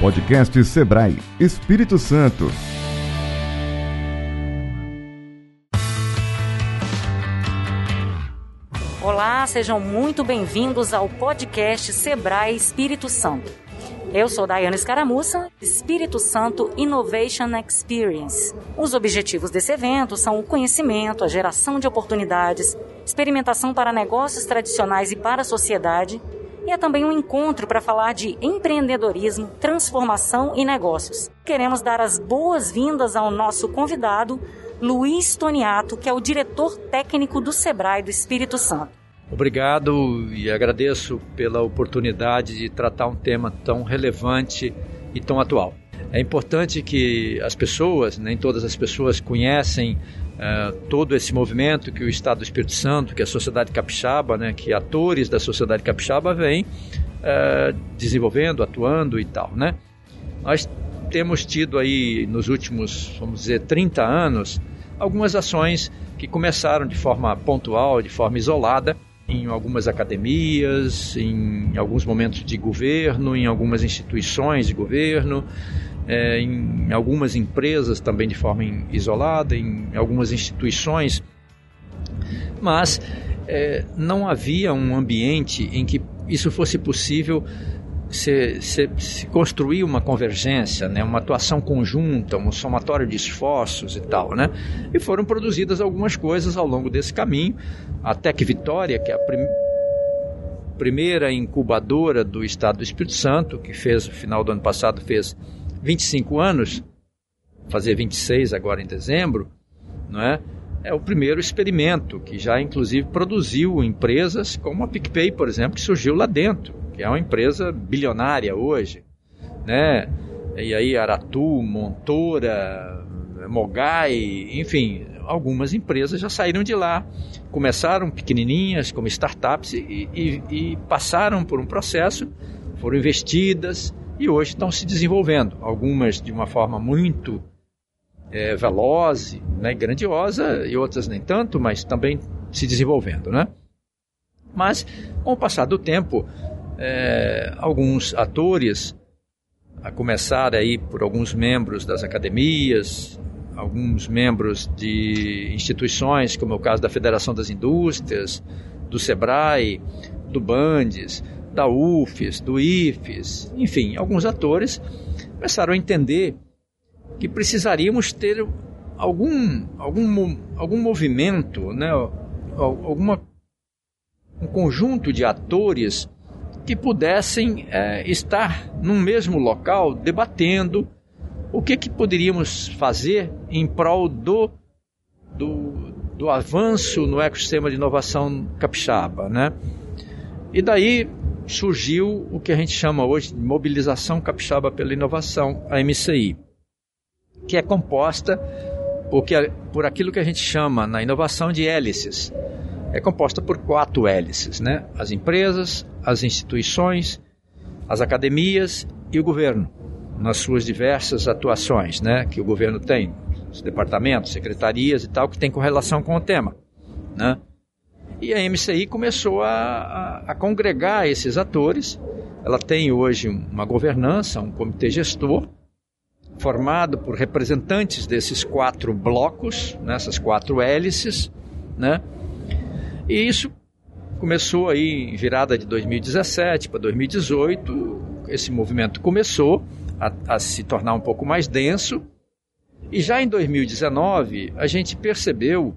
Podcast Sebrae Espírito Santo. Olá, sejam muito bem-vindos ao podcast Sebrae Espírito Santo. Eu sou Daiane Escaramuça, Espírito Santo Innovation Experience. Os objetivos desse evento são o conhecimento, a geração de oportunidades, experimentação para negócios tradicionais e para a sociedade, e é também um encontro para falar de empreendedorismo, transformação e negócios. Queremos dar as boas-vindas ao nosso convidado, Luiz Toniato, que é o diretor técnico do Sebrae do Espírito Santo. Obrigado e agradeço pela oportunidade de tratar um tema tão relevante e tão atual. É importante que as pessoas, nem todas as pessoas conhecem uh, todo esse movimento que o Estado do Espírito Santo, que a sociedade capixaba, né, que atores da sociedade capixaba vêm uh, desenvolvendo, atuando e tal, né? Nós temos tido aí nos últimos, vamos dizer, 30 anos, algumas ações que começaram de forma pontual, de forma isolada, em algumas academias, em alguns momentos de governo, em algumas instituições de governo, é, em algumas empresas também de forma isolada, em algumas instituições, mas é, não havia um ambiente em que isso fosse possível se, se, se, construir uma convergência, né, uma atuação conjunta, um somatório de esforços e tal, né? E foram produzidas algumas coisas ao longo desse caminho, até que Vitória, que é a prim primeira incubadora do Estado do Espírito Santo, que fez no final do ano passado fez 25 anos, fazer 26 agora em dezembro, não é? É o primeiro experimento que já inclusive produziu empresas como a PicPay, por exemplo, que surgiu lá dentro que é uma empresa bilionária hoje, né? E aí Aratu, Montora, Mogai, enfim, algumas empresas já saíram de lá, começaram pequenininhas como startups e, e, e passaram por um processo, foram investidas e hoje estão se desenvolvendo. Algumas de uma forma muito é, veloz, né, grandiosa e outras nem tanto, mas também se desenvolvendo, né? Mas com o passar do tempo, é, alguns atores, a começar aí por alguns membros das academias, alguns membros de instituições, como é o caso da Federação das Indústrias, do SEBRAE, do BANDES, da UFES, do IFES, enfim, alguns atores começaram a entender que precisaríamos ter algum, algum, algum movimento, né, alguma, um conjunto de atores que pudessem é, estar num mesmo local debatendo o que, que poderíamos fazer em prol do, do, do avanço no ecossistema de inovação capixaba, né? E daí surgiu o que a gente chama hoje de Mobilização Capixaba pela Inovação, a MCI, que é composta por, que, por aquilo que a gente chama na inovação de hélices, é composta por quatro hélices, né? As empresas, as instituições, as academias e o governo, nas suas diversas atuações, né? Que o governo tem, os departamentos, secretarias e tal, que tem correlação com o tema, né? E a MCI começou a, a, a congregar esses atores. Ela tem hoje uma governança, um comitê gestor, formado por representantes desses quatro blocos, nessas né? quatro hélices, né? E isso começou aí em virada de 2017 para 2018, esse movimento começou a, a, se tornar um pouco mais denso. E já em 2019 a gente percebeu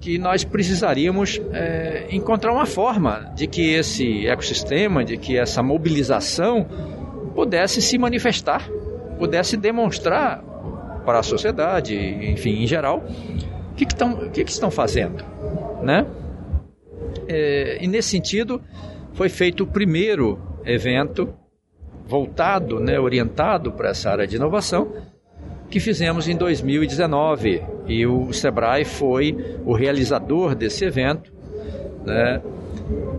que nós precisaríamos é, encontrar uma forma de que esse ecossistema, de que essa mobilização pudesse se manifestar, pudesse demonstrar para a sociedade, enfim, em geral, o que, que, que, que estão fazendo, né? É, e nesse sentido, foi feito o primeiro evento voltado, né, orientado para essa área de inovação, que fizemos em 2019. E o Sebrae foi o realizador desse evento. Né,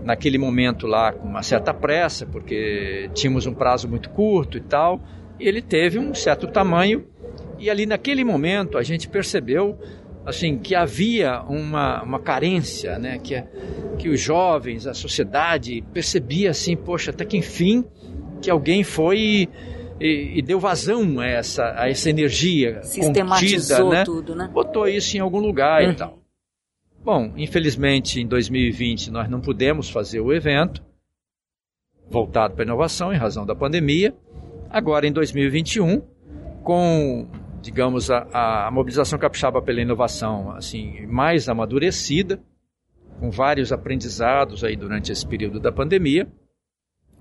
naquele momento lá, com uma certa pressa, porque tínhamos um prazo muito curto e tal, ele teve um certo tamanho. E ali naquele momento a gente percebeu assim que havia uma, uma carência, né? Que, que os jovens, a sociedade percebia assim, poxa, até que enfim que alguém foi e, e, deu vazão a essa, a essa energia Sistematizou contida, né? tudo, né? Botou isso em algum lugar Uhum. e tal. Bom, infelizmente em 2020 nós não pudemos fazer o evento voltado para a inovação em razão da pandemia. Agora em 2021, com digamos a, a mobilização capixaba pela inovação assim mais amadurecida, com vários aprendizados aí durante esse período da pandemia,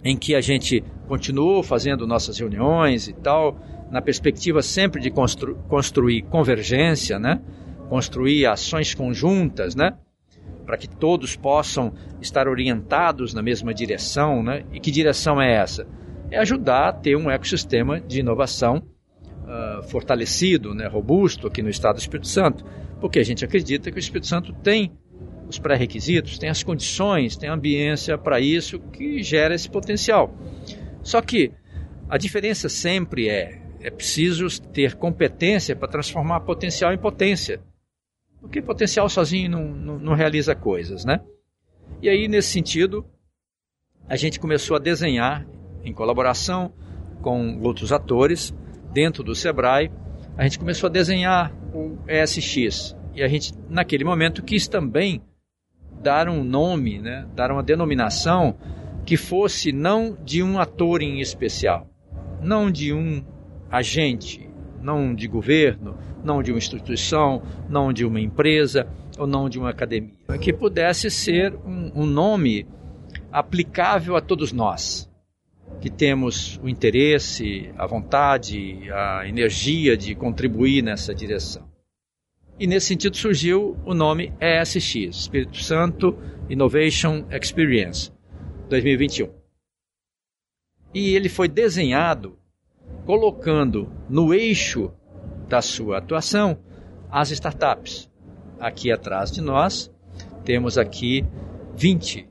em que a gente continuou fazendo nossas reuniões e tal, na perspectiva sempre de constru construir convergência, né? construir ações conjuntas, né? para que todos possam estar orientados na mesma direção. Né? E que direção é essa? É ajudar a ter um ecossistema de inovação uh, fortalecido, né? robusto aqui no Estado do Espírito Santo, porque a gente acredita que o Espírito Santo tem os pré-requisitos, tem as condições, tem a ambiência para isso que gera esse potencial. Só que a diferença sempre é é preciso ter competência para transformar potencial em potência. Porque potencial sozinho não, não, não, realiza coisas, né? E aí, nesse sentido, a gente começou a desenhar, em colaboração com outros atores, dentro do Sebrae, a gente começou a desenhar o ESX. E a gente, naquele momento, quis também dar um nome, né, dar uma denominação que fosse não de um ator em especial, não de um agente, não de governo, não de uma instituição, não de uma empresa ou não de uma academia, que pudesse ser um, um nome aplicável a todos nós, que temos o interesse, a vontade, a energia de contribuir nessa direção. E nesse sentido surgiu o nome ESX, Espírito Santo Innovation Experience 2021. E ele foi desenhado colocando no eixo da sua atuação as startups. Aqui atrás de nós temos aqui 20,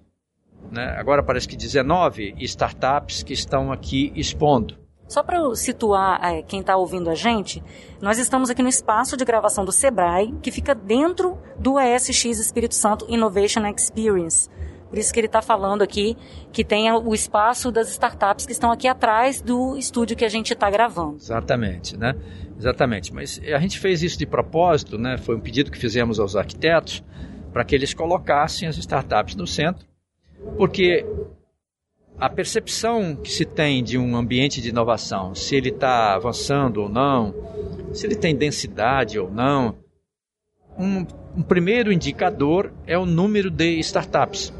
né? agora parece que 19 startups que estão aqui expondo. Só para situar é, quem está ouvindo a gente, nós estamos aqui no espaço de gravação do Sebrae, que fica dentro do ESX Espírito Santo Innovation Experience. Por isso que ele está falando aqui que tem o espaço das startups que estão aqui atrás do estúdio que a gente está gravando. Exatamente, né? Exatamente. Mas a gente fez isso de propósito, né? Foi um pedido que fizemos aos arquitetos para que eles colocassem as startups no centro, porque a percepção que se tem de um ambiente de inovação, se ele está avançando ou não, se ele tem densidade ou não, um, um, primeiro indicador é o número de startups.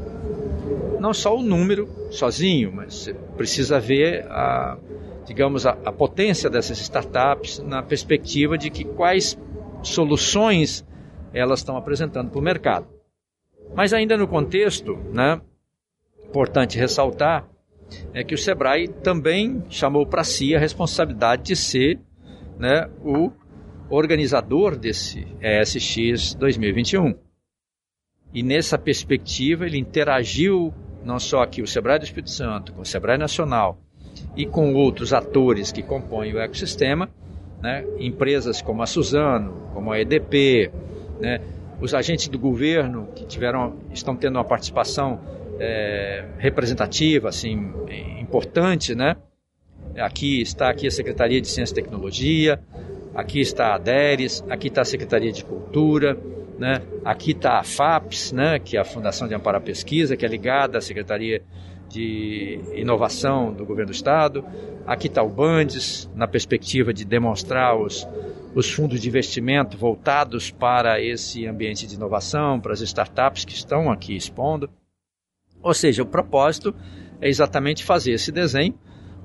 Não só o número sozinho, mas você precisa ver a, digamos, a, a potência dessas startups na perspectiva de que quais soluções elas estão apresentando para o mercado. Mas ainda no contexto, né, importante ressaltar é que o Sebrae também chamou para si a responsabilidade de ser né, o organizador desse ESX 2021. E nessa perspectiva ele interagiu não só aqui o Sebrae do Espírito Santo, com o Sebrae Nacional e com outros atores que compõem o ecossistema, né, empresas como a Suzano, como a EDP, né, os agentes do governo que tiveram, estão tendo uma participação é, representativa, assim, importante, né? Aqui está aqui a Secretaria de Ciência e Tecnologia, aqui está a DERES, aqui está a Secretaria de Cultura, né? Aqui está a FAPES, né? Que é a Fundação de Amparo à Pesquisa, que é ligada à Secretaria de Inovação do Governo do Estado. Aqui está o Bandes, na perspectiva de demonstrar os, os fundos de investimento voltados para esse ambiente de inovação, para as startups que estão aqui expondo. Ou seja, o propósito é exatamente fazer esse desenho,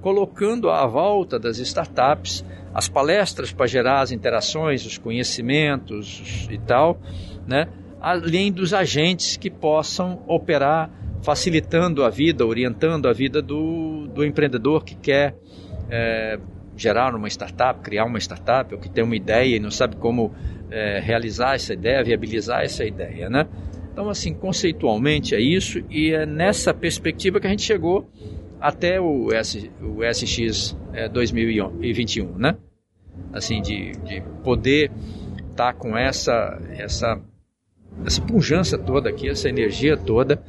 colocando à volta das startups as palestras para gerar as interações, os conhecimentos e tal, né? além dos agentes que possam operar facilitando a vida, orientando a vida do, do empreendedor que quer é, gerar uma startup, criar uma startup, ou que tem uma ideia e não sabe como é, realizar essa ideia, viabilizar essa ideia, né? Então, assim, conceitualmente é isso, e é nessa perspectiva que a gente chegou até o, S, o SX é, 2021, né? Assim, de, de poder estar tá com essa, essa essa pujança toda aqui, essa energia toda,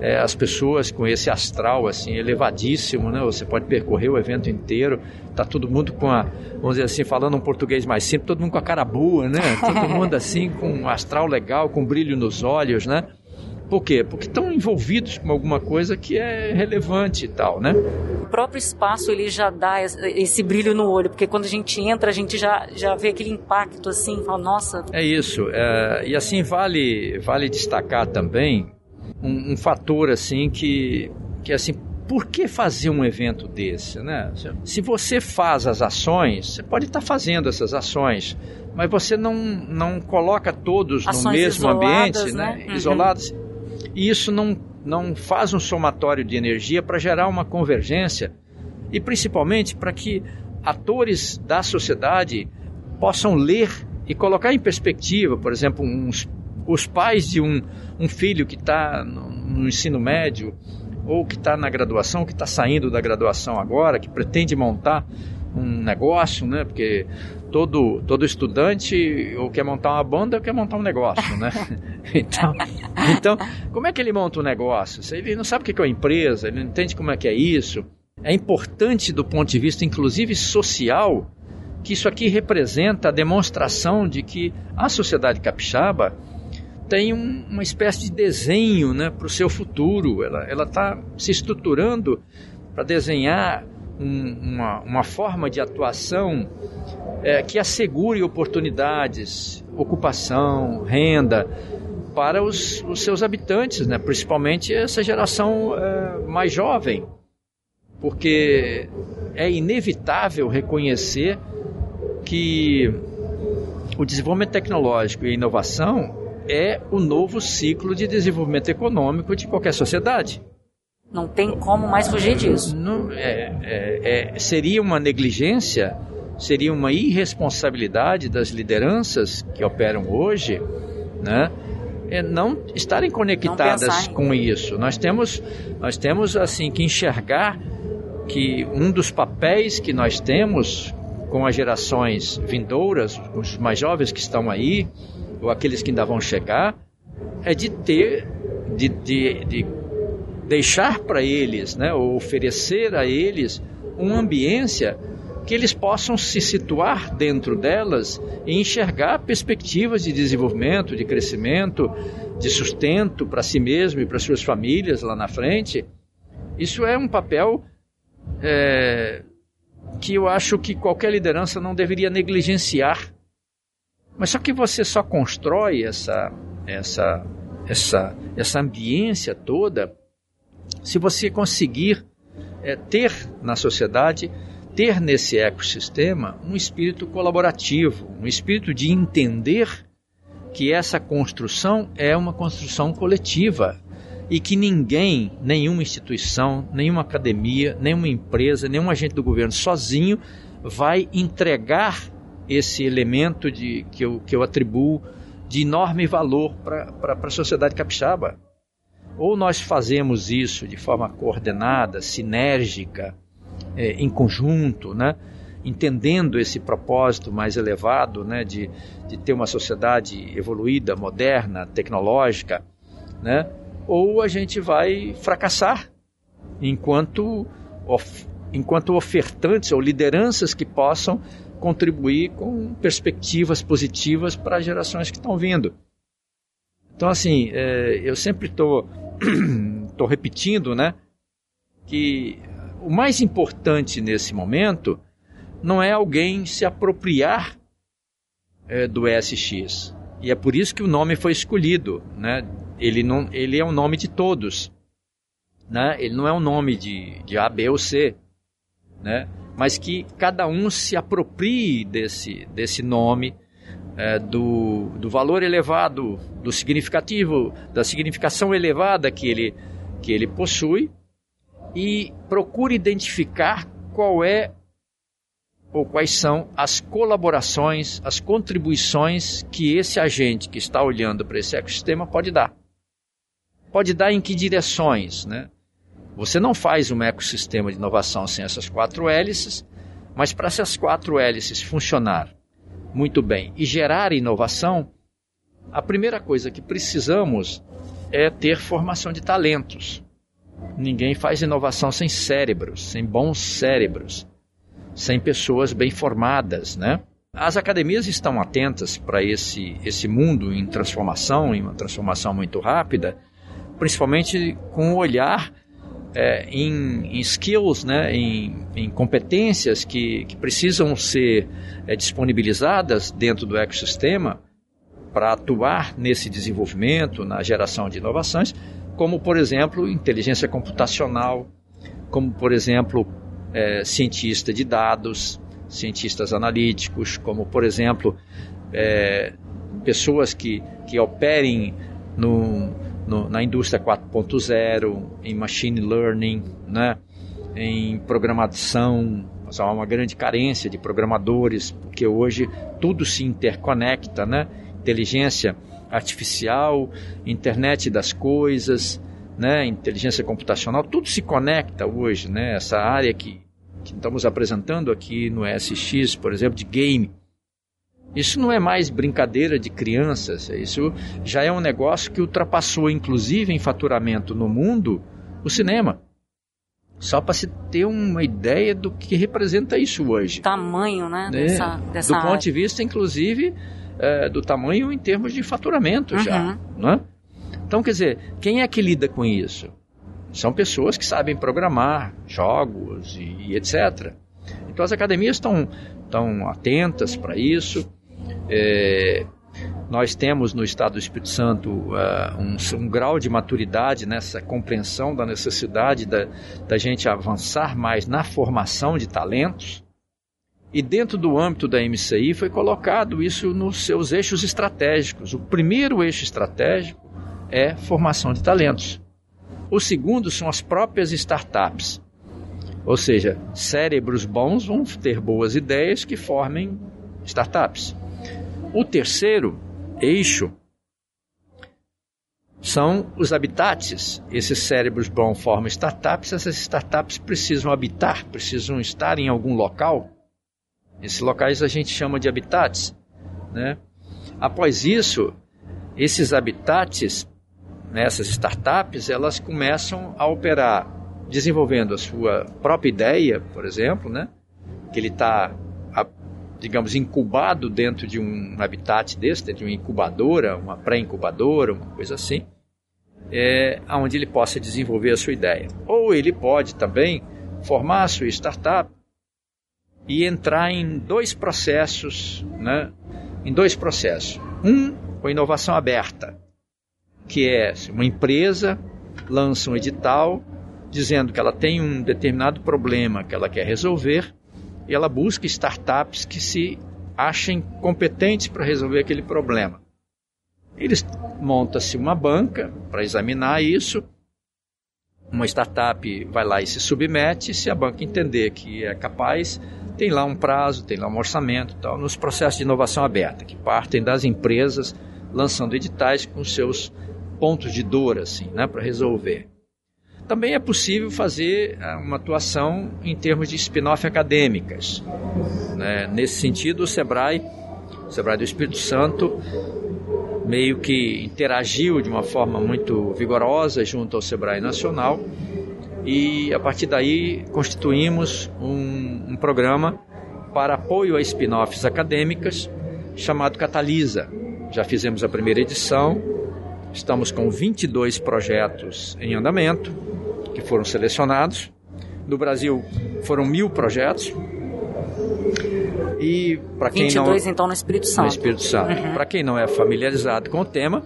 é, as pessoas com esse astral assim elevadíssimo, né? Você pode percorrer o evento inteiro, tá todo mundo com a, vamos dizer assim, falando um português mais simples, todo mundo com a cara boa, né? Todo mundo assim com um astral legal, com brilho nos olhos, né? Por quê? Porque estão envolvidos com alguma coisa que é relevante e tal, né? O próprio espaço ele já dá esse brilho no olho, porque quando a gente entra, a gente já, já vê aquele impacto assim, fala, nossa. É isso. É, e assim vale, vale destacar também um, um fator assim que, que assim por que fazer um evento desse, né? Se você faz as ações, você pode estar fazendo essas ações, mas você não, não coloca todos ações no mesmo ambiente, né? né? Uhum. Isolados. E isso não, não faz um somatório de energia para gerar uma convergência e principalmente para que atores da sociedade possam ler e colocar em perspectiva, por exemplo, uns, os pais de um, um filho que está no, no ensino médio ou que está na graduação, que está saindo da graduação agora, que pretende montar um negócio, né? Porque todo, todo estudante ou quer montar uma banda ou quer montar um negócio, né? então, então, como é que ele monta um negócio? Ele não sabe o que é uma empresa, ele não entende como é que é isso. É importante do ponto de vista, inclusive social, que isso aqui representa a demonstração de que a sociedade capixaba tem um, uma espécie de desenho né, para o seu futuro. Ela está se estruturando para desenhar um, uma, uma forma de atuação é, que assegure oportunidades, ocupação, renda para os, os seus habitantes, né? principalmente essa geração é, mais jovem, porque é inevitável reconhecer que o desenvolvimento tecnológico e a inovação é o novo ciclo de desenvolvimento econômico de qualquer sociedade. Não tem como mais fugir disso. Não, é, é, é, seria uma negligência, seria uma irresponsabilidade das lideranças que operam hoje, né? É não estarem conectadas não com isso. Nós temos, nós temos assim que enxergar que um dos papéis que nós temos com as gerações vindouras, os mais jovens que estão aí, ou aqueles que ainda vão chegar, é de ter, de, de, de deixar para eles, né, ou oferecer a eles uma ambiência que eles possam se situar dentro delas e enxergar perspectivas de desenvolvimento, de crescimento, de sustento para si mesmo e para suas famílias lá na frente. Isso é um papel é, que eu acho que qualquer liderança não deveria negligenciar. Mas só que você só constrói essa, essa, essa, essa ambiência toda se você conseguir é, ter na sociedade, ter nesse ecossistema um espírito colaborativo, um espírito de entender que essa construção é uma construção coletiva e que ninguém, nenhuma instituição, nenhuma academia, nenhuma empresa, nenhum agente do governo sozinho vai entregar esse elemento de, que, eu, que eu atribuo de enorme valor para a sociedade capixaba. Ou nós fazemos isso de forma coordenada, sinérgica, é, em conjunto, né? entendendo esse propósito mais elevado né? de, de ter uma sociedade evoluída, moderna, tecnológica, né? ou a gente vai fracassar enquanto, of, enquanto ofertantes ou lideranças que possam contribuir com perspectivas positivas para as gerações que estão vindo. Então, assim, é, eu sempre estou tô, repetindo, né, que o mais importante nesse momento não é alguém se apropriar é, do ESX. E é por isso que o nome foi escolhido, né? Ele, não, ele é um nome de todos, né? Ele não é um nome de, de A, B ou C, né? Mas que cada um se aproprie desse, desse nome é, do, do valor elevado, do significativo, da significação elevada que ele, que ele possui e procure identificar qual é ou quais são as colaborações, as contribuições que esse agente que está olhando para esse ecossistema pode dar. Pode dar em que direções, né? Você não faz um ecossistema de inovação sem essas quatro hélices, mas para essas quatro hélices funcionar muito bem e gerar inovação, a primeira coisa que precisamos é ter formação de talentos. Ninguém faz inovação sem cérebros, sem bons cérebros, sem pessoas bem formadas, né? As academias estão atentas para esse, esse mundo em transformação, em uma transformação muito rápida, principalmente com o olhar é, em, em, skills, né, em, em competências que, que, precisam ser é, disponibilizadas dentro do ecossistema para atuar nesse desenvolvimento, na geração de inovações, como, por exemplo, inteligência computacional, como, por exemplo, é, cientista de dados, cientistas analíticos, como, por exemplo, é, pessoas que, que operem no, no, na indústria 4.0, em machine learning, né, em programação. Há uma grande carência de programadores, porque hoje tudo se interconecta, né? Inteligência artificial, internet das coisas, né? inteligência computacional, tudo se conecta hoje, né? Essa área que que estamos apresentando aqui no SX, por exemplo, de game. Isso não é mais brincadeira de crianças, isso já é um negócio que ultrapassou, inclusive em faturamento no mundo, o cinema. Só para se ter uma ideia do que representa isso hoje. Tamanho, né? É, dessa, dessa do área. ponto de vista, inclusive, é, do tamanho em termos de faturamento uhum. já. Né? Então, quer dizer, quem é que lida com isso? São pessoas que sabem programar jogos e, e etc. Então as academias estão, estão atentas para isso. É, nós temos no Estado do Espírito Santo uh, um, um, grau de maturidade nessa compreensão da necessidade da, da gente avançar mais na formação de talentos. E dentro do âmbito da MCI foi colocado isso nos seus eixos estratégicos. O primeiro eixo estratégico é formação de talentos. O segundo são as próprias startups. Ou seja, cérebros bons vão ter boas ideias que formem startups. O terceiro eixo são os habitats. Esses cérebros bons formam startups, essas startups precisam habitar, precisam estar em algum local. Esses locais a gente chama de habitats. Né? Após isso, esses habitats nessas startups, elas começam a operar desenvolvendo a sua própria ideia, por exemplo, né? que ele está, digamos, incubado dentro de um habitat desse, dentro de uma incubadora, uma pré-incubadora, uma coisa assim, é, onde ele possa desenvolver a sua ideia. Ou ele pode também formar a sua startup e entrar em dois processos, né? em dois processos. Um, com inovação aberta, que é uma empresa lança um edital dizendo que ela tem um determinado problema que ela quer resolver e ela busca startups que se achem competentes para resolver aquele problema. Eles monta-se uma banca para examinar isso. Uma startup vai lá e se submete, se a banca entender que é capaz, tem lá um prazo, tem lá um orçamento, tal, nos processos de inovação aberta, que partem das empresas lançando editais com seus pontos de dor assim, né, para resolver. Também é possível fazer ah, uma atuação em termos de spin-off acadêmicas. Né? Nesse sentido, o Sebrae, o Sebrae do Espírito Santo, meio que interagiu de uma forma muito vigorosa junto ao Sebrae Nacional e a partir daí constituímos um, um programa para apoio a spin-offs acadêmicas chamado Catalisa. Já fizemos a primeira edição, Estamos com 22 projetos em andamento, que foram selecionados. No Brasil foram mil projetos. E para quem 22 não, então no Espírito Santo. No Espírito Santo. Uhum. Para quem não é familiarizado com o tema,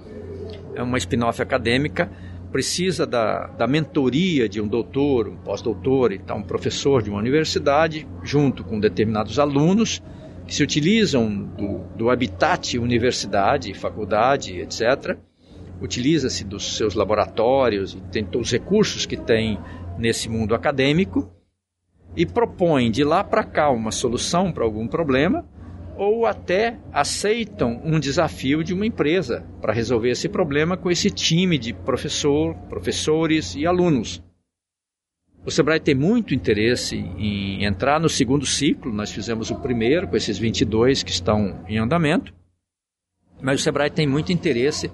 é uma spin-off acadêmica, precisa da, da mentoria de um doutor, um pós-doutor, então um professor de uma universidade, junto com determinados alunos que se utilizam do, do habitat universidade, faculdade, etc., utiliza-se dos seus laboratórios e tem todos os recursos que tem nesse mundo acadêmico e propõe de lá para cá uma solução para algum problema ou até aceitam um desafio de uma empresa para resolver esse problema com esse time de professor, professores e alunos. O Sebrae tem muito interesse em entrar no segundo ciclo, nós fizemos o primeiro com esses 22 que estão em andamento Mas o Sebrae tem muito interesse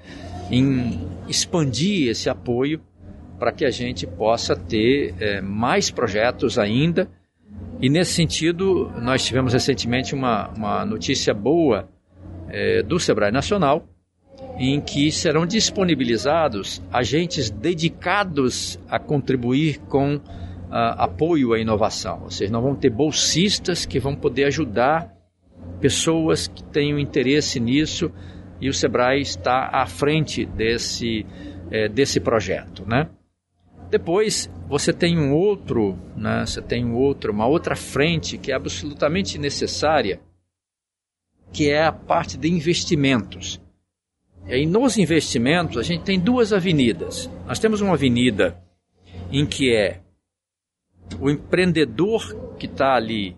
em expandir esse apoio para que a gente possa ter é, mais projetos ainda. E nesse sentido, nós tivemos recentemente uma, uma notícia boa é, do Sebrae Nacional, em que serão disponibilizados agentes dedicados a contribuir com apoio à inovação. Ou seja, nós vamos ter bolsistas que vão poder ajudar pessoas que tenham interesse nisso e o Sebrae está à frente desse, é, desse projeto, né? Depois você tem um outro, né? Você tem um outro, uma outra frente que é absolutamente necessária, que é a parte de investimentos. E aí nos investimentos a gente tem duas avenidas. Nós temos uma avenida em que é o empreendedor que está ali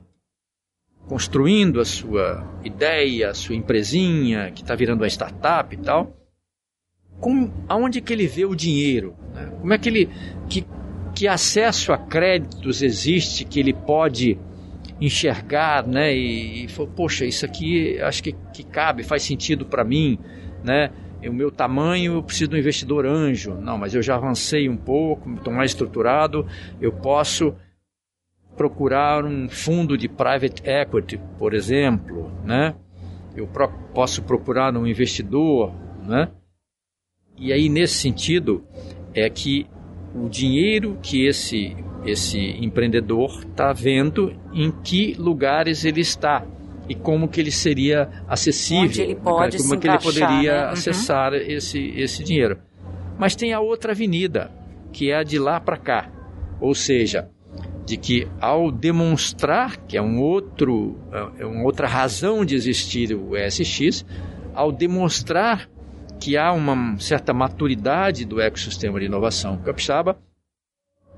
construindo a sua ideia, a sua empresinha, que está virando uma startup e tal, aonde que ele vê o dinheiro? Né? Como é que ele, que, que acesso a créditos existe que ele pode enxergar, né? E, e poxa, isso aqui acho que, que cabe, faz sentido para mim, né? o meu tamanho, eu preciso de um investidor anjo. Não, mas eu já avancei um pouco, estou mais estruturado, eu posso procurar um fundo de private equity, por exemplo, né? Eu posso procurar um investidor, né? E aí nesse sentido é que o dinheiro que esse esse empreendedor está vendo em que lugares ele está e como que ele seria acessível, Onde ele pode como que ele poderia né? Uhum. acessar esse esse dinheiro. Mas tem a outra avenida, que é a de lá para cá. Ou seja, de que ao demonstrar que é um outro é uma outra razão de existir o ESX, ao demonstrar que há uma certa maturidade do ecossistema de inovação capixaba,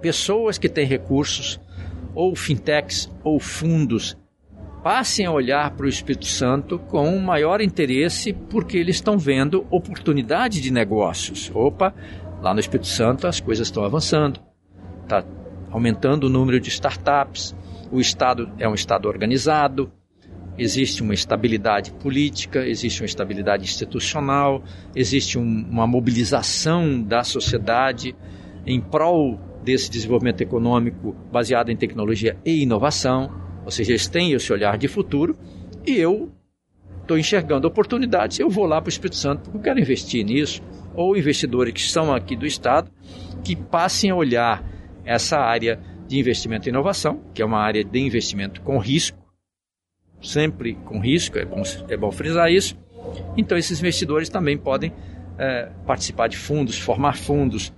pessoas que têm recursos, ou fintechs ou fundos, passem a olhar para o Espírito Santo com um maior interesse porque eles estão vendo oportunidade de negócios. Opa, lá no Espírito Santo as coisas estão avançando, está aumentando o número de startups, o Estado é um Estado organizado, existe uma estabilidade política, existe uma estabilidade institucional, existe um, uma mobilização da sociedade em prol desse desenvolvimento econômico baseado em tecnologia e inovação, ou seja, eles têm esse olhar de futuro e eu estou enxergando oportunidades, eu vou lá para o Espírito Santo porque eu quero investir nisso, ou investidores que são aqui do Estado que passem a olhar essa área de investimento e inovação, que é uma área de investimento com risco, sempre com risco, é bom, é bom frisar isso. Então, esses investidores também podem é, participar de fundos, formar fundos,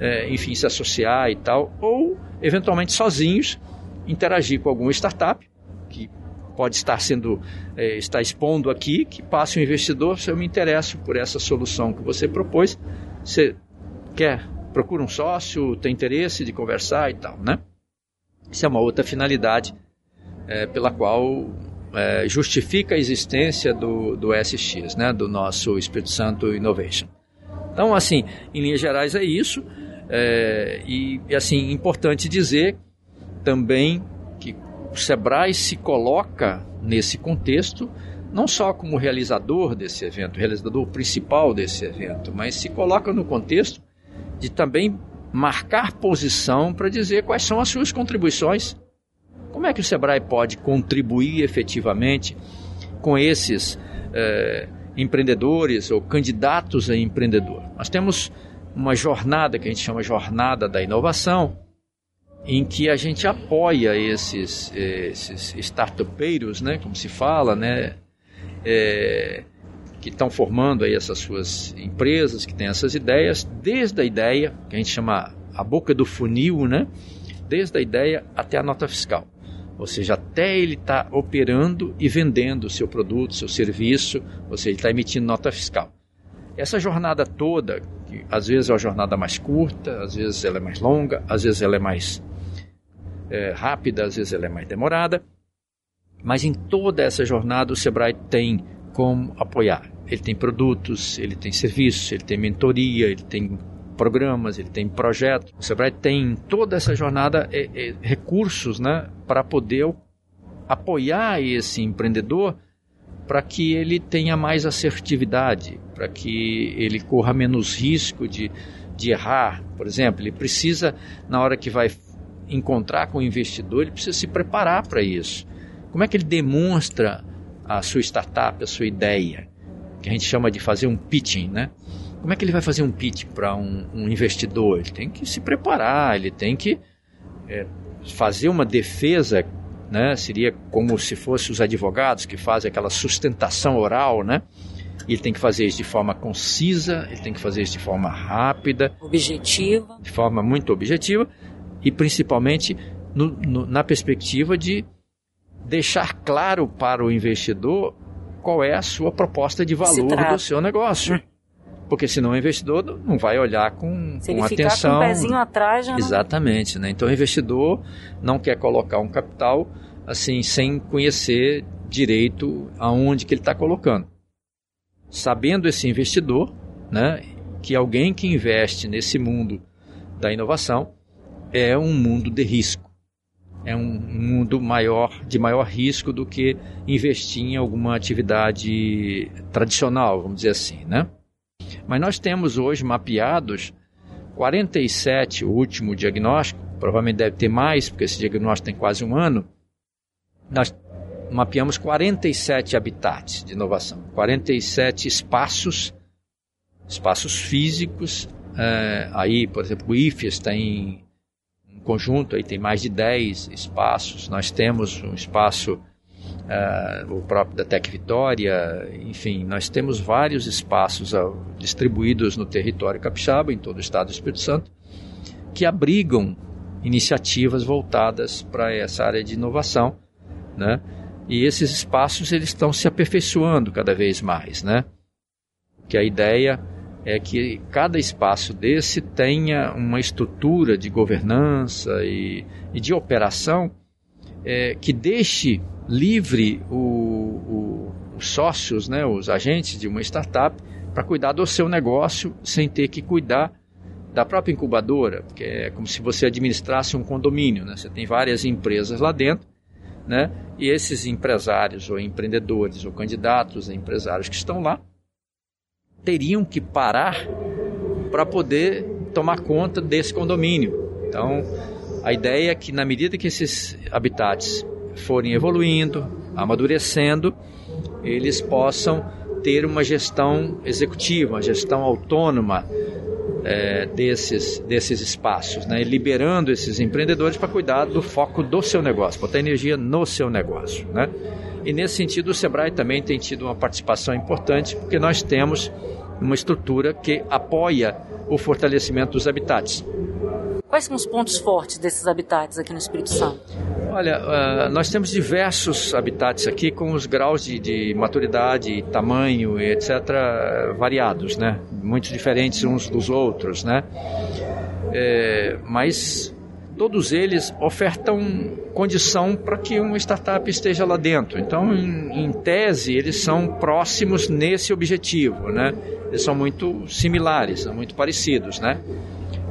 é, enfim, se associar e tal, ou eventualmente sozinhos interagir com alguma startup que pode estar sendo é, está expondo aqui, que passe um investidor, se eu me interesso por essa solução que você propôs, você quer procura um sócio, tem interesse de conversar e tal, né? Isso é uma outra finalidade é, pela qual é, justifica a existência do, do SX, né? Do nosso Espírito Santo Innovation. Então, assim, em linhas gerais é isso. É, e, assim, importante dizer também que o Sebrae se coloca nesse contexto não só como realizador desse evento, realizador principal desse evento, mas se coloca no contexto de também marcar posição para dizer quais são as suas contribuições. Como é que o Sebrae pode contribuir efetivamente com esses eh, empreendedores ou candidatos a empreendedor? Nós temos uma jornada que a gente chama Jornada da Inovação, em que a gente apoia esses, esses startupeiros, né, como se fala, né, é, que estão formando aí essas suas empresas, que têm essas ideias, desde a ideia, que a gente chama a boca do funil, né? Desde a ideia até a nota fiscal. Ou seja, até ele está operando e vendendo o seu produto, seu serviço, ou seja, ele está emitindo nota fiscal. Essa jornada toda, que às vezes é uma jornada mais curta, às vezes ela é mais longa, às vezes ela é mais é, rápida, às vezes ela é mais demorada, mas em toda essa jornada o Sebrae tem como apoiar. Ele tem produtos, ele tem serviços, ele tem mentoria, ele tem programas, ele tem projetos. O Sebrae tem toda essa jornada é, é, recursos né, para poder apoiar esse empreendedor para que ele tenha mais assertividade, para que ele corra menos risco de, de errar. Por exemplo, ele precisa, na hora que vai encontrar com o investidor, ele precisa se preparar para isso. Como é que ele demonstra a sua startup, a sua ideia? Que a gente chama de fazer um pitching, né? Como é que ele vai fazer um pitch para um, um, investidor? Ele tem que se preparar, ele tem que é, fazer uma defesa né? Seria como se fossem os advogados que fazem aquela sustentação oral, né? Ele tem que fazer isso de forma concisa, ele tem que fazer isso de forma rápida, objetiva, de forma muito objetiva e principalmente no, no, na perspectiva de deixar claro para o investidor qual é a sua proposta de valor do seu negócio. Porque senão o investidor não vai olhar com, Se com atenção. Ficar com o pezinho atrás já Exatamente. Né? Então o investidor não quer colocar um capital assim sem conhecer direito aonde que ele está colocando. Sabendo esse investidor, né, que alguém que investe nesse mundo da inovação é um mundo de risco. É um mundo maior, de maior risco do que investir em alguma atividade tradicional, vamos dizer assim, né? Mas nós temos hoje mapeados 47, o último diagnóstico, provavelmente deve ter mais, porque esse diagnóstico tem quase um ano, nós mapeamos 47 habitats de inovação, 47 espaços, espaços físicos. É, aí, por exemplo, o IFES um conjunto, aí tem mais de 10 espaços. Nós temos um espaço, é, o próprio da Tec Vitória, enfim, nós temos vários espaços ó, distribuídos no território capixaba, em todo o estado do Espírito Santo, que abrigam iniciativas voltadas para essa área de inovação né? E esses espaços eles estão se aperfeiçoando cada vez mais, né? Que a ideia é que cada espaço desse tenha uma estrutura de governança e, e de operação é, que deixe livre o, o, os sócios, né, os agentes de uma startup, para cuidar do seu negócio sem ter que cuidar da própria incubadora, porque é como se você administrasse um condomínio, né? Você tem várias empresas lá dentro né? E esses empresários ou empreendedores ou candidatos a empresários que estão lá teriam que parar para poder tomar conta desse condomínio. Então, a ideia é que na medida que esses habitats forem evoluindo, amadurecendo, eles possam ter uma gestão executiva, uma gestão autônoma é, desses, desses espaços, né? liberando esses empreendedores para cuidar do foco do seu negócio, botar energia no seu negócio. Né? E nesse sentido, o Sebrae também tem tido uma participação importante, porque nós temos uma estrutura que apoia o fortalecimento dos habitats. Quais são os pontos fortes desses habitats aqui no Espírito Santo? Olha, uh, nós temos diversos habitats aqui com os graus de, de maturidade, tamanho, etc., variados, né? Muito diferentes uns dos outros, né? É, mas todos eles ofertam condição para que uma startup esteja lá dentro. Então, em, em, tese, eles são próximos nesse objetivo, né? Eles são muito similares, são muito parecidos, né?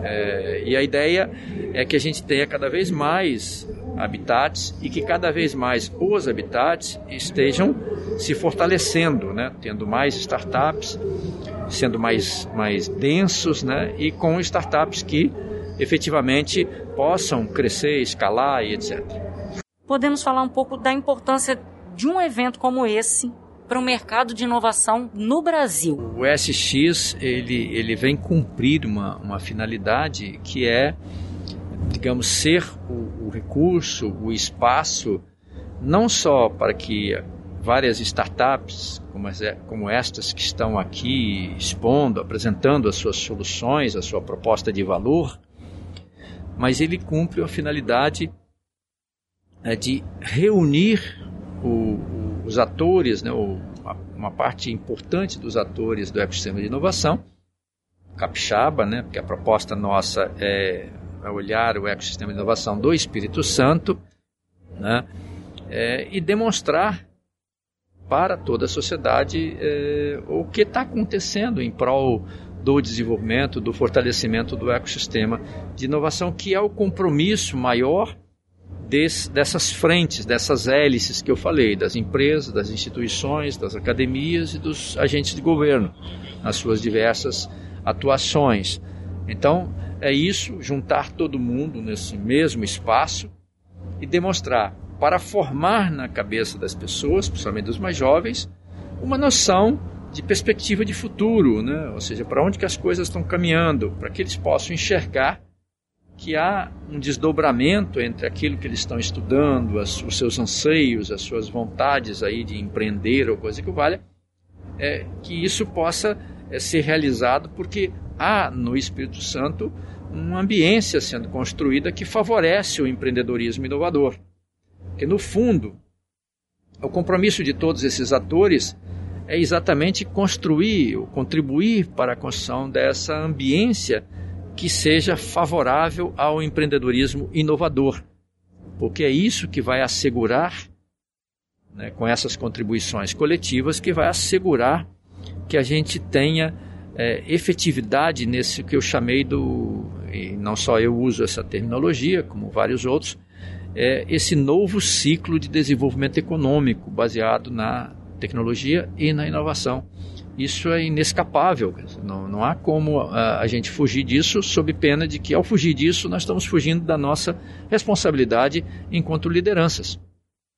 É, e a ideia é que a gente tenha cada vez mais habitats e que cada vez mais os habitats estejam se fortalecendo, né? tendo mais startups, sendo mais, mais densos né? e com startups que efetivamente possam crescer, escalar e etc. Podemos falar um pouco da importância de um evento como esse para o mercado de inovação no Brasil? O SX ele, ele vem cumprir uma, uma finalidade que é, digamos, ser o, o recurso, o espaço, não só para que várias startups como, como estas que estão aqui expondo, apresentando as suas soluções, a sua proposta de valor, mas ele cumpre a finalidade é, de reunir o, os atores, né, uma parte importante dos atores do ecossistema de inovação, capixaba, né, porque a proposta nossa é, é olhar o ecossistema de inovação do Espírito Santo né, é, e demonstrar para toda a sociedade é, o que está acontecendo em prol do desenvolvimento, do fortalecimento do ecossistema de inovação, que é o compromisso maior des, dessas frentes, dessas hélices que eu falei, das empresas, das instituições, das academias e dos agentes de governo, nas suas diversas atuações. Então, é isso, juntar todo mundo nesse mesmo espaço e demonstrar, para formar na cabeça das pessoas, principalmente dos mais jovens, uma noção de perspectiva de futuro, né? ou seja, para onde que as coisas estão caminhando, para que eles possam enxergar que há um desdobramento entre aquilo que eles estão estudando, as, os seus anseios, as suas vontades aí de empreender ou coisa que valha, é, que isso possa é, ser realizado porque há no Espírito Santo uma ambiência sendo construída que favorece o empreendedorismo inovador. Que no fundo, o compromisso de todos esses atores é exatamente construir, ou contribuir para a construção dessa ambiência que seja favorável ao empreendedorismo inovador, porque é isso que vai assegurar, né, com essas contribuições coletivas, que vai assegurar que a gente tenha é, efetividade nesse que eu chamei do, e não só eu uso essa terminologia, como vários outros, é esse novo ciclo de desenvolvimento econômico baseado na tecnologia e na inovação. Isso é inescapável, não, não há como a, a gente fugir disso, sob pena de que, ao fugir disso, nós estamos fugindo da nossa responsabilidade enquanto lideranças.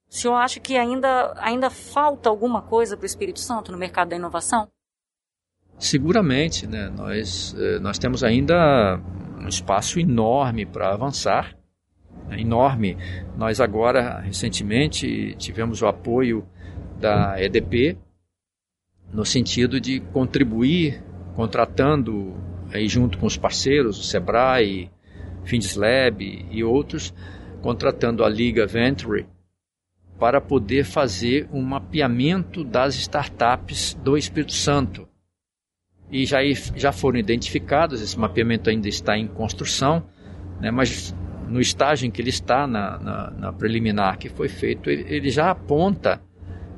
O senhor acha que ainda, ainda falta alguma coisa para o Espírito Santo no mercado da inovação? Seguramente, né? nós, eh, nós temos ainda um espaço enorme para avançar, né? enorme. Nós agora, recentemente, tivemos o apoio da EDP, no sentido de contribuir contratando aí junto com os parceiros, o Sebrae, Findeslab e outros, contratando a Liga Venture para poder fazer um mapeamento das startups do Espírito Santo. E já, já foram identificadas, esse mapeamento ainda está em construção, né, mas no estágio em que ele está, na, na, na preliminar que foi feito, ele, ele já aponta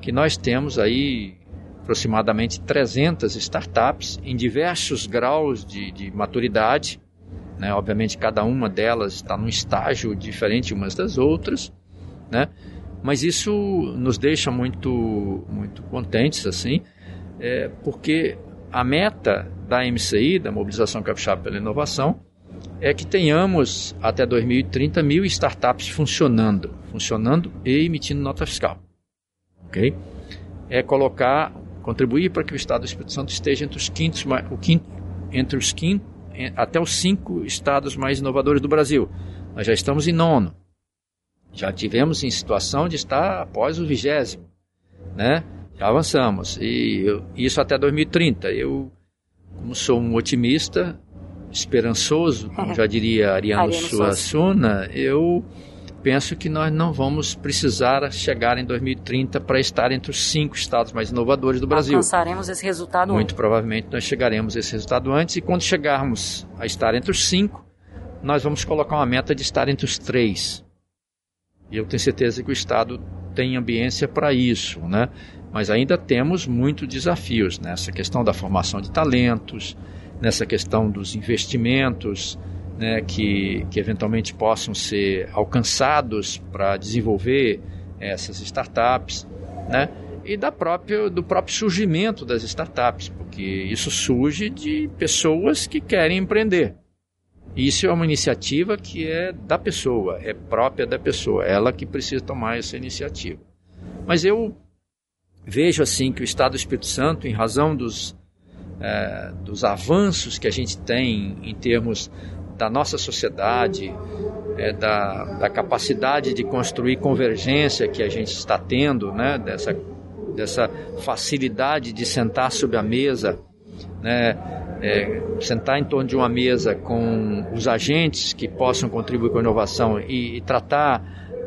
que nós temos aí aproximadamente 300 startups em diversos graus de, de maturidade. Né? Obviamente, cada uma delas está num estágio diferente umas das outras, né? mas isso nos deixa muito, muito contentes, assim, é, porque a meta da MCI, da Mobilização Capixaba pela Inovação, é que tenhamos até 2030 mil startups funcionando, funcionando e emitindo nota fiscal. Ok? É colocar contribuir para que o Estado do Espírito Santo esteja entre os quintos, o quinto, entre os quinto, até os cinco estados mais inovadores do Brasil. Nós já estamos em nono. Já tivemos em situação de estar após o vigésimo, né? Já avançamos e eu, isso até 2030. Eu, como sou um otimista, esperançoso, como já diria Ariano, Ariano Suassuna, eu penso que nós não vamos precisar chegar em 2030 para estar entre os cinco estados mais inovadores do Brasil. Alcançaremos esse resultado Muito antes. provavelmente nós chegaremos a esse resultado antes e quando chegarmos a estar entre os cinco, nós vamos colocar uma meta de estar entre os três. E eu tenho certeza que o Estado tem ambiência para isso, né? Mas ainda temos muitos desafios nessa questão da formação de talentos, nessa questão dos investimentos, né, que, que eventualmente possam ser alcançados para desenvolver essas startups, né, e da própria, do próprio surgimento das startups, porque isso surge de pessoas que querem empreender. Isso é uma iniciativa que é da pessoa, é própria da pessoa, ela que precisa tomar essa iniciativa. Mas eu vejo assim que o Estado do Espírito Santo, em razão dos, é, dos avanços que a gente tem em termos da nossa sociedade, é, da, da, capacidade de construir convergência que a gente está tendo, né, dessa, dessa facilidade de sentar sob a mesa, né, é, sentar em torno de uma mesa com os agentes que possam contribuir com a inovação e, e tratar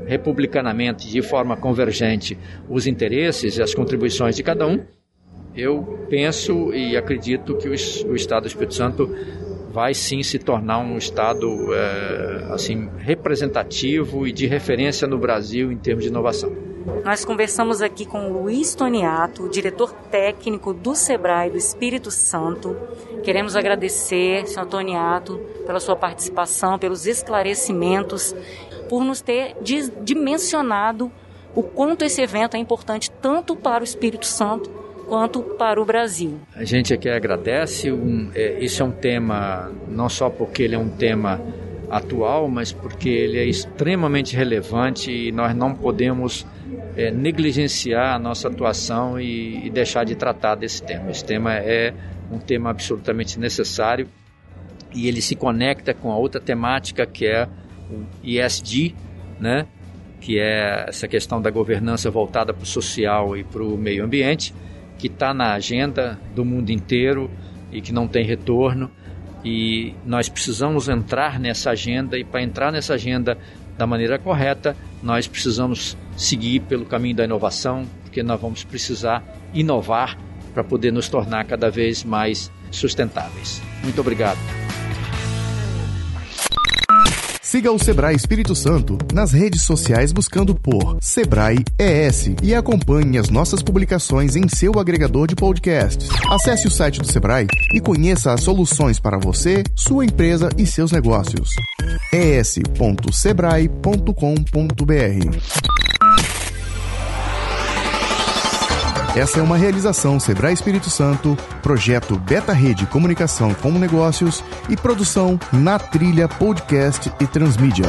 republicanamente, de forma convergente, os interesses e as contribuições de cada um, eu penso e acredito que o Estado do Espírito Santo vai sim se tornar um estado é, assim representativo e de referência no Brasil em termos de inovação. Nós conversamos aqui com Luiz Toniato, diretor técnico do Sebrae do Espírito Santo. Queremos agradecer, senhor Toniato, pela sua participação, pelos esclarecimentos por nos ter dimensionado o quanto esse evento é importante tanto para o Espírito Santo quanto para o Brasil. A gente aqui agradece. Um, é, esse é um tema, não só porque ele é um tema atual, mas porque ele é extremamente relevante e nós não podemos é, negligenciar a nossa atuação e, e deixar de tratar desse tema. Esse tema é um tema absolutamente necessário e ele se conecta com a outra temática que é o ESG, né? que é essa questão da governança voltada para o social e para o meio ambiente, que está na agenda do mundo inteiro e que não tem retorno. E nós precisamos entrar nessa agenda, e para entrar nessa agenda da maneira correta, nós precisamos seguir pelo caminho da inovação, porque nós vamos precisar inovar para poder nos tornar cada vez mais sustentáveis. Muito obrigado. Siga o Sebrae Espírito Santo nas redes sociais buscando por Sebrae ES e acompanhe as nossas publicações em seu agregador de podcasts. Acesse o site do Sebrae e conheça as soluções para você, sua empresa e seus negócios. es.sebrae.com.br Essa é uma realização Sebrae Espírito Santo, projeto Beta Rede Comunicação com Negócios e produção na Trilha Podcast e Transmídia.